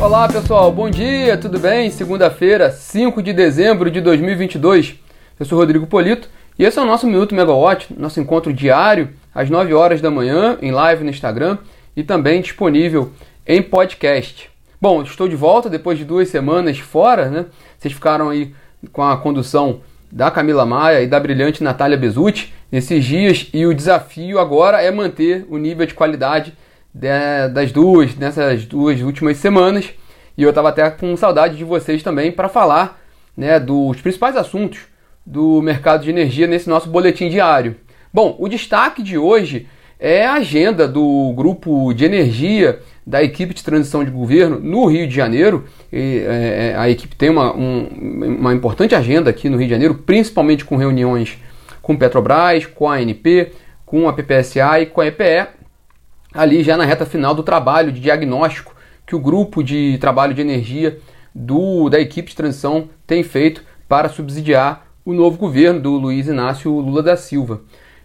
Olá pessoal, bom dia, tudo bem? Segunda-feira, 5 de dezembro de 2022. Eu sou Rodrigo Polito e esse é o nosso Minuto Megawatt, nosso encontro diário às 9 horas da manhã, em live no Instagram e também disponível em podcast. Bom, estou de volta depois de duas semanas fora, né? Vocês ficaram aí com a condução da Camila Maia e da brilhante Natália Bezutti nesses dias e o desafio agora é manter o nível de qualidade das duas, nessas duas últimas semanas. E eu estava até com saudade de vocês também para falar né, dos principais assuntos do mercado de energia nesse nosso boletim diário. Bom, o destaque de hoje é a agenda do grupo de energia da equipe de transição de governo no Rio de Janeiro. E, é, é a equipe tem uma, um, uma importante agenda aqui no Rio de Janeiro, principalmente com reuniões com Petrobras, com a ANP, com a PPSA e com a EPE, ali já na reta final do trabalho de diagnóstico que o grupo de trabalho de energia do, da equipe de transição tem feito para subsidiar o novo governo do Luiz Inácio Lula da Silva.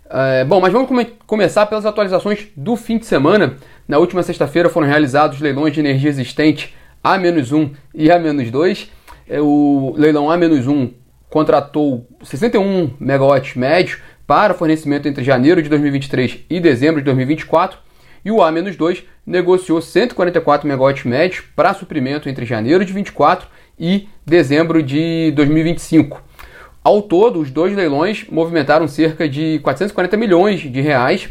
É, bom, mas vamos come começar pelas atualizações do fim de semana. Na última sexta-feira foram realizados leilões de energia existente A-1 e A-2. É, o leilão A-1 contratou 61 megawatts médio para fornecimento entre janeiro de 2023 e dezembro de 2024 e o A-2 negociou 144 megawatts médios para suprimento entre janeiro de 24 e dezembro de 2025. Ao todo, os dois leilões movimentaram cerca de 440 milhões de reais,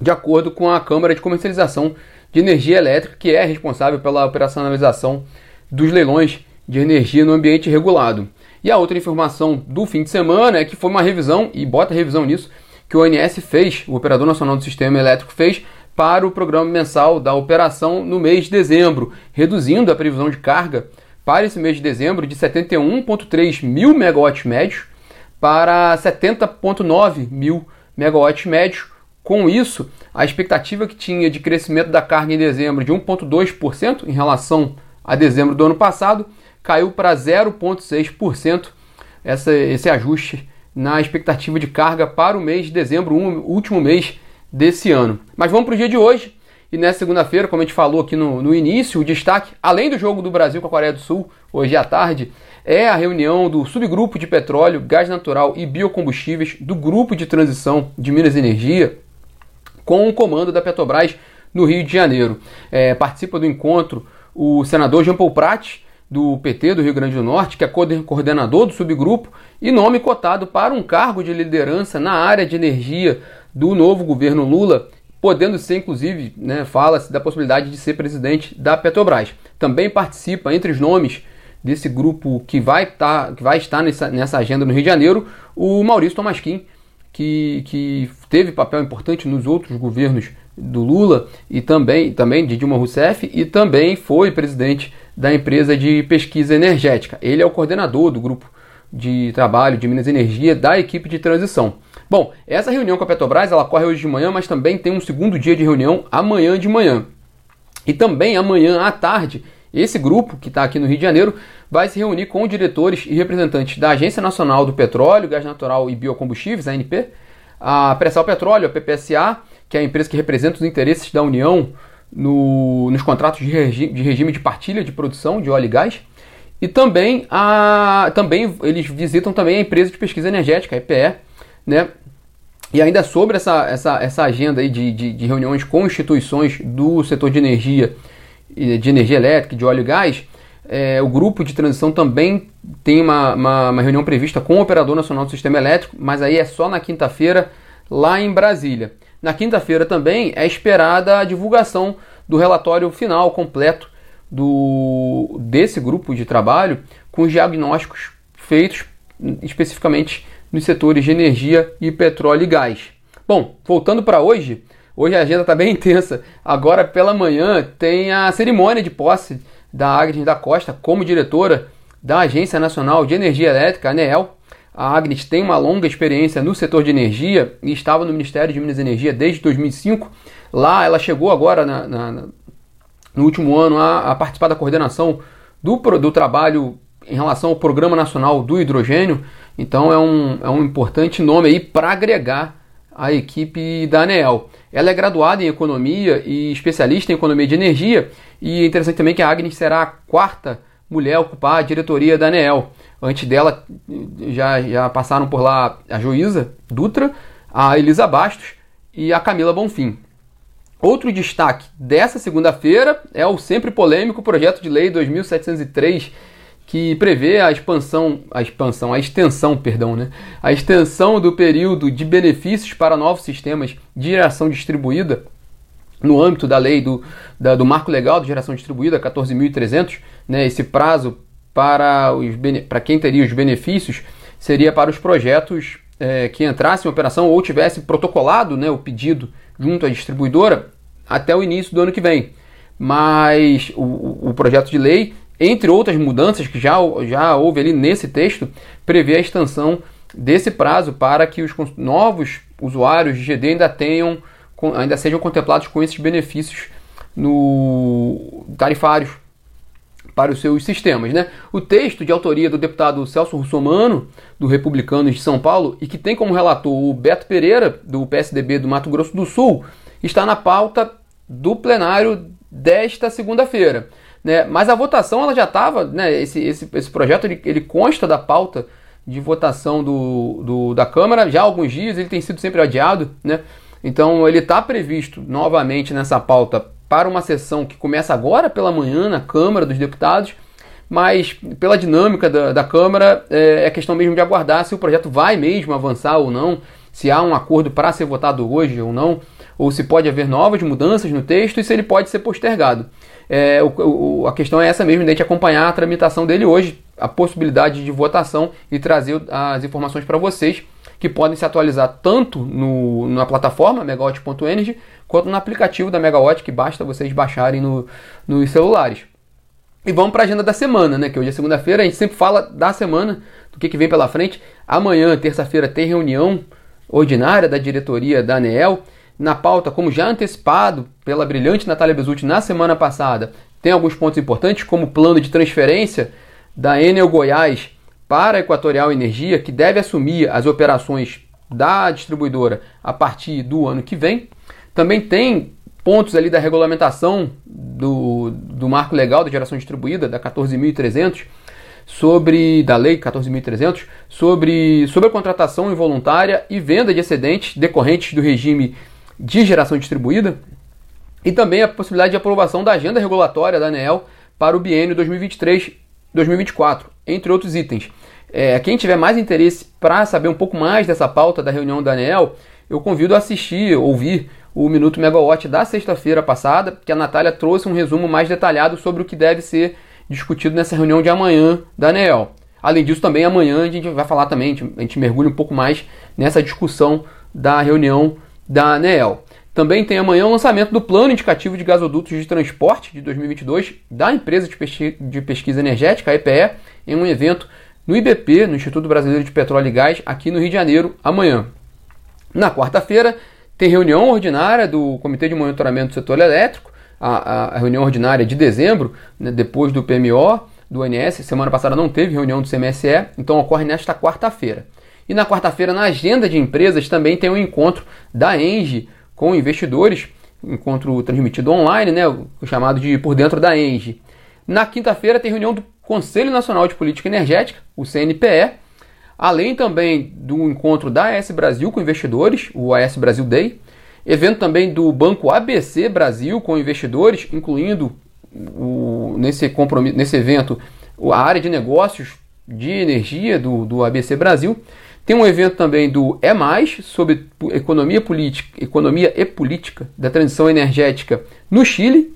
de acordo com a Câmara de Comercialização de Energia Elétrica, que é responsável pela operacionalização dos leilões de energia no ambiente regulado. E a outra informação do fim de semana é que foi uma revisão, e bota revisão nisso, que o ONS fez, o Operador Nacional do Sistema Elétrico fez, para o programa mensal da operação no mês de dezembro, reduzindo a previsão de carga para esse mês de dezembro de 71,3 mil megawatts médios para 70,9 mil megawatts médios. Com isso, a expectativa que tinha de crescimento da carga em dezembro de 1,2% em relação a dezembro do ano passado caiu para 0,6% esse ajuste na expectativa de carga para o mês de dezembro, último mês desse ano. Mas vamos para o dia de hoje. E nessa segunda-feira, como a gente falou aqui no, no início, o destaque, além do jogo do Brasil com a Coreia do Sul, hoje à tarde, é a reunião do subgrupo de petróleo, gás natural e biocombustíveis do grupo de transição de Minas e Energia, com o comando da Petrobras no Rio de Janeiro. É, participa do encontro o senador Jean Paul Prat, do PT do Rio Grande do Norte, que é coordenador do subgrupo e nome cotado para um cargo de liderança na área de energia do novo governo Lula, podendo ser, inclusive, né, fala-se da possibilidade de ser presidente da Petrobras. Também participa entre os nomes desse grupo que vai, tá, que vai estar nessa, nessa agenda no Rio de Janeiro, o Maurício Tomasquim, que, que teve papel importante nos outros governos do Lula e também, também de Dilma Rousseff e também foi presidente da empresa de pesquisa energética. Ele é o coordenador do grupo de trabalho de Minas Energia da equipe de transição. Bom, essa reunião com a Petrobras ela ocorre hoje de manhã, mas também tem um segundo dia de reunião amanhã de manhã. E também amanhã à tarde, esse grupo que está aqui no Rio de Janeiro vai se reunir com diretores e representantes da Agência Nacional do Petróleo, Gás Natural e Biocombustíveis, a ANP, a Pressal Petróleo, a PPSA, que é a empresa que representa os interesses da União no, nos contratos de, regi de regime de partilha de produção de óleo e gás, e também, a, também eles visitam também a empresa de pesquisa energética, a EPE, né? E ainda sobre essa, essa, essa agenda aí de, de, de reuniões com instituições do setor de energia, de energia elétrica, de óleo e gás, é, o grupo de transição também tem uma, uma, uma, reunião prevista com o Operador Nacional do Sistema Elétrico, mas aí é só na quinta-feira, lá em Brasília. Na quinta-feira também é esperada a divulgação do relatório final completo do, desse grupo de trabalho com os diagnósticos feitos especificamente nos setores de energia e petróleo e gás. Bom, voltando para hoje, hoje a agenda está bem intensa. Agora pela manhã tem a cerimônia de posse da Agnes da Costa como diretora da Agência Nacional de Energia Elétrica, ANEEL. A Agnes tem uma longa experiência no setor de energia e estava no Ministério de Minas e Energia desde 2005. Lá ela chegou agora na, na, no último ano a, a, participar da coordenação do, do trabalho em relação ao Programa Nacional do Hidrogênio. Então é um, é um importante nome aí para agregar a equipe da ANEEL. Ela é graduada em economia e especialista em economia de energia, e é interessante também que a Agnes será a quarta mulher a ocupar a diretoria da ANEEL. Antes dela já, já passaram por lá a Joísa Dutra, a Elisa Bastos e a Camila Bonfim. Outro destaque dessa segunda-feira é o sempre polêmico projeto de lei 2703 que prevê a expansão, a expansão, a extensão, perdão, né? A extensão do período de benefícios para novos sistemas de geração distribuída no âmbito da lei do, da, do marco legal de geração distribuída 14.300, né? Esse prazo para, os, para quem teria os benefícios seria para os projetos é, que entrassem em operação ou tivesse protocolado né, o pedido junto à distribuidora até o início do ano que vem. Mas o, o projeto de lei entre outras mudanças que já, já houve ali nesse texto, prevê a extensão desse prazo para que os novos usuários de GD ainda tenham ainda sejam contemplados com esses benefícios no tarifários para os seus sistemas. Né? O texto de autoria do deputado Celso Russomano, do Republicanos de São Paulo, e que tem como relator o Beto Pereira, do PSDB do Mato Grosso do Sul, está na pauta do plenário desta segunda-feira. Né? Mas a votação ela já estava, né? esse, esse, esse projeto ele, ele consta da pauta de votação do, do, da Câmara já há alguns dias, ele tem sido sempre adiado, né? Então ele está previsto novamente nessa pauta para uma sessão que começa agora pela manhã na Câmara dos Deputados, mas pela dinâmica da, da Câmara é, é questão mesmo de aguardar se o projeto vai mesmo avançar ou não, se há um acordo para ser votado hoje ou não, ou se pode haver novas mudanças no texto e se ele pode ser postergado. É, o, o, a questão é essa mesmo, de a gente acompanhar a tramitação dele hoje, a possibilidade de votação e trazer as informações para vocês, que podem se atualizar tanto no, na plataforma megawatt.energy quanto no aplicativo da Megawatt, que basta vocês baixarem no, nos celulares. E vamos para a agenda da semana, né? Que hoje é segunda-feira, a gente sempre fala da semana, do que, que vem pela frente. Amanhã, terça-feira, tem reunião ordinária da diretoria da ANEEL na pauta, como já antecipado pela brilhante Natália Bezutti na semana passada, tem alguns pontos importantes, como o plano de transferência da Enel Goiás para a Equatorial Energia, que deve assumir as operações da distribuidora a partir do ano que vem. Também tem pontos ali da regulamentação do, do marco legal da geração distribuída, da 14.300, sobre da lei 14.300 sobre sobre a contratação involuntária e venda de excedentes decorrentes do regime de geração distribuída e também a possibilidade de aprovação da agenda regulatória da ANEEL para o biênio 2023-2024, entre outros itens. É, quem tiver mais interesse para saber um pouco mais dessa pauta da reunião da ANEEL, eu convido a assistir, ouvir o Minuto Megawatt da sexta-feira passada, que a Natália trouxe um resumo mais detalhado sobre o que deve ser discutido nessa reunião de amanhã da ANEEL. Além disso, também amanhã a gente vai falar também, a gente, mergulha um pouco mais nessa discussão da reunião da ANEEL. Também tem amanhã o lançamento do Plano Indicativo de Gasodutos de Transporte de 2022 da empresa de pesquisa energética, a EPE, em um evento no IBP, no Instituto Brasileiro de Petróleo e Gás, aqui no Rio de Janeiro, amanhã. Na quarta-feira, tem reunião ordinária do Comitê de Monitoramento do Setor Elétrico, a, a reunião ordinária de dezembro, né, depois do PMO, do ONS. Semana passada não teve reunião do CMSE, então ocorre nesta quarta-feira. E na quarta-feira, na agenda de empresas, também tem um encontro da Engie com investidores, encontro transmitido online, né, chamado de Por Dentro da Engie. Na quinta-feira tem reunião do Conselho Nacional de Política Energética, o CNPE, além também do encontro da AS Brasil com investidores, o AS Brasil Day, evento também do Banco ABC Brasil com investidores, incluindo o, nesse, compromisso, nesse evento a área de negócios de energia do, do ABC Brasil, tem um evento também do É Mais, sobre economia, política, economia e política da transição energética no Chile,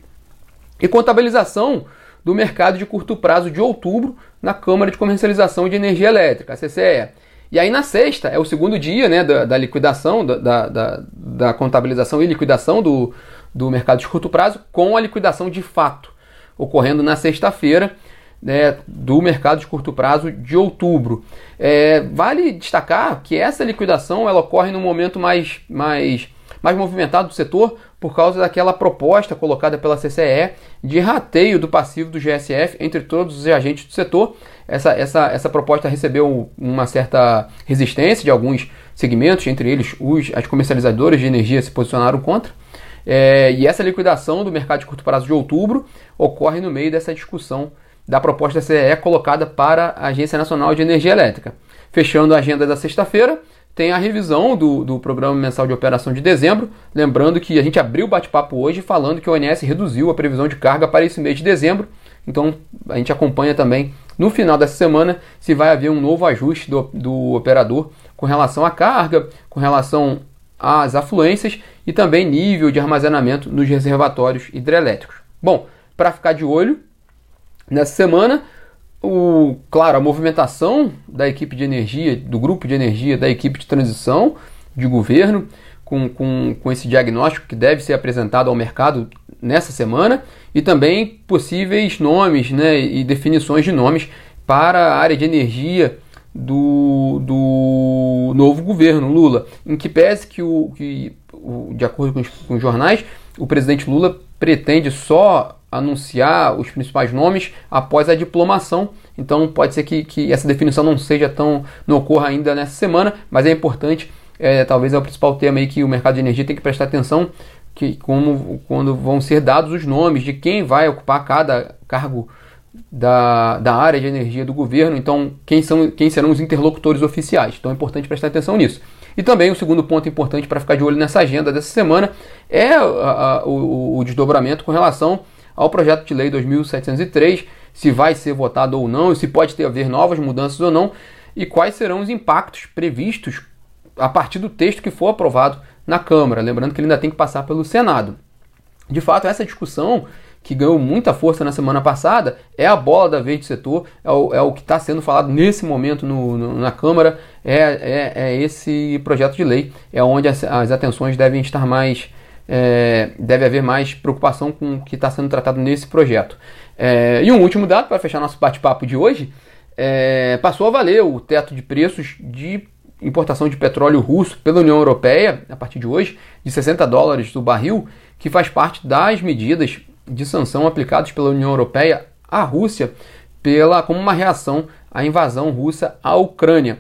e contabilização do mercado de curto prazo de outubro na Câmara de Comercialização de Energia Elétrica, a CCE. E aí na sexta é o segundo dia né, da, da liquidação, da, da, da, contabilização e liquidação do, do mercado de curto prazo, com a liquidação de fato, ocorrendo na sexta-feira né, do mercado de curto prazo de outubro. É, vale destacar que essa liquidação ela ocorre no momento mais, mais, mais movimentado do setor, por causa daquela proposta colocada pela CCE de rateio do passivo do GSF entre todos os agentes do setor. Essa, essa, essa proposta recebeu uma certa resistência de alguns segmentos, entre eles os, as comercializadoras de energia se posicionaram contra. É, e essa liquidação do mercado de curto prazo de outubro ocorre no meio dessa discussão da proposta da CE colocada para a Agência Nacional de Energia Elétrica. Fechando a agenda da sexta-feira, tem a revisão do, do Programa Mensal de Operação de dezembro. Lembrando que a gente abriu o bate-papo hoje falando que o ONS reduziu a previsão de carga para esse mês de dezembro. Então a gente acompanha também no final dessa semana se vai haver um novo ajuste do, do operador com relação à carga, com relação às afluências e também nível de armazenamento nos reservatórios hidrelétricos. Bom, para ficar de olho, nessa semana, o, claro, a movimentação da equipe de energia, do grupo de energia, da equipe de transição de governo, com, com, com esse diagnóstico que deve ser apresentado ao mercado nessa semana, e também possíveis nomes né, e definições de nomes para a área de energia do, do novo governo Lula, em que pese que, o, que o, de acordo com os, com os jornais, o presidente Lula pretende só anunciar os principais nomes após a diplomação. Então pode ser que, que essa definição não seja tão. não ocorra ainda nessa semana, mas é importante, é, talvez é o principal tema aí que o mercado de energia tem que prestar atenção, que como quando vão ser dados os nomes de quem vai ocupar cada cargo da, da área de energia do governo, então quem, são, quem serão os interlocutores oficiais. Então é importante prestar atenção nisso. E também o segundo ponto importante para ficar de olho nessa agenda dessa semana é a, a, o, o, desdobramento com relação ao projeto de lei 2703, se vai ser votado ou não, se pode ter haver novas mudanças ou não, e quais serão os impactos previstos a partir do texto que for aprovado na Câmara. Lembrando que ele ainda tem que passar pelo Senado. De fato, essa discussão que ganhou muita força na semana passada, é a bola da vez do setor, é o, é o que está sendo falado nesse momento no, no, na Câmara, é, é, é, esse projeto de lei, é onde as, as atenções devem estar mais, é, deve haver mais preocupação com o que está sendo tratado nesse projeto. É, e um último dado para fechar nosso bate-papo de hoje, é, passou a valer o teto de preços de importação de petróleo russo pela União Europeia, a partir de hoje, de 60 dólares do barril, que faz parte das medidas de sanção aplicados pela União Europeia à Rússia pela, como uma reação à invasão russa à Ucrânia.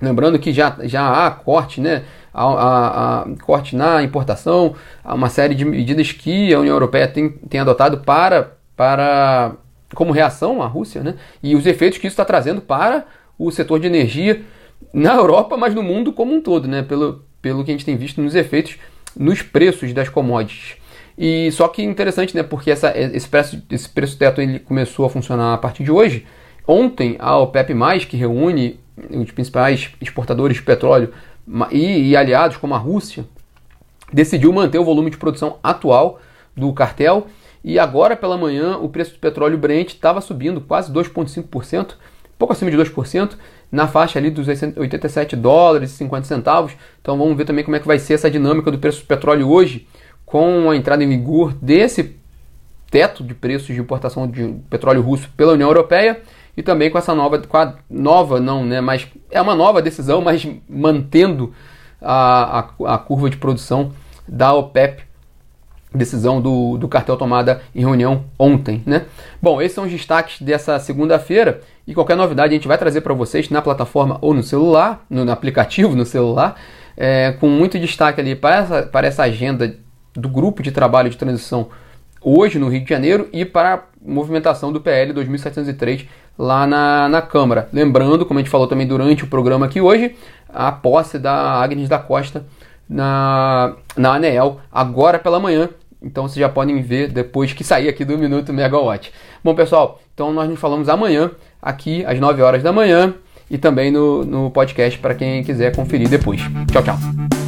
Lembrando que já, já há corte, né, a, a, a, corte na importação, há uma série de medidas que a União Europeia tem, tem adotado para, para como reação à Rússia, né, e os efeitos que isso está trazendo para o setor de energia na Europa, mas no mundo como um todo, né, pelo, pelo que a gente tem visto nos efeitos nos preços das commodities. E só que interessante, né? Porque essa, esse, preço, esse preço teto ele começou a funcionar a partir de hoje. Ontem, a OPEP, que reúne os principais exportadores de petróleo e, e aliados, como a Rússia, decidiu manter o volume de produção atual do cartel. E agora pela manhã o preço do petróleo Brent estava subindo quase 2,5%, pouco acima de 2%, na faixa ali dos 87 dólares e 50 centavos. Então vamos ver também como é que vai ser essa dinâmica do preço do petróleo hoje com a entrada em vigor desse teto de preços de importação de petróleo russo pela União Europeia e também com essa nova, com nova não, né, mas é uma nova decisão, mas mantendo a, a, a curva de produção da OPEP, decisão do, do cartel tomada em reunião ontem, né? Bom, esses são os destaques dessa segunda-feira e qualquer novidade a gente vai trazer para vocês na plataforma ou no celular, no, no aplicativo no celular, é, com muito destaque ali para essa, para essa agenda do grupo de trabalho de transição hoje no Rio de Janeiro e para a movimentação do PL 2703 lá na, na Câmara. Lembrando, como a gente falou também durante o programa aqui hoje, a posse da Agnes da Costa na, na ANEEL agora pela manhã. Então vocês já podem ver depois que sair aqui do Minuto Megawatt. Bom, pessoal, então nós nos falamos amanhã, aqui às 9 horas da manhã, e também no, no podcast para quem quiser conferir depois. Tchau, tchau.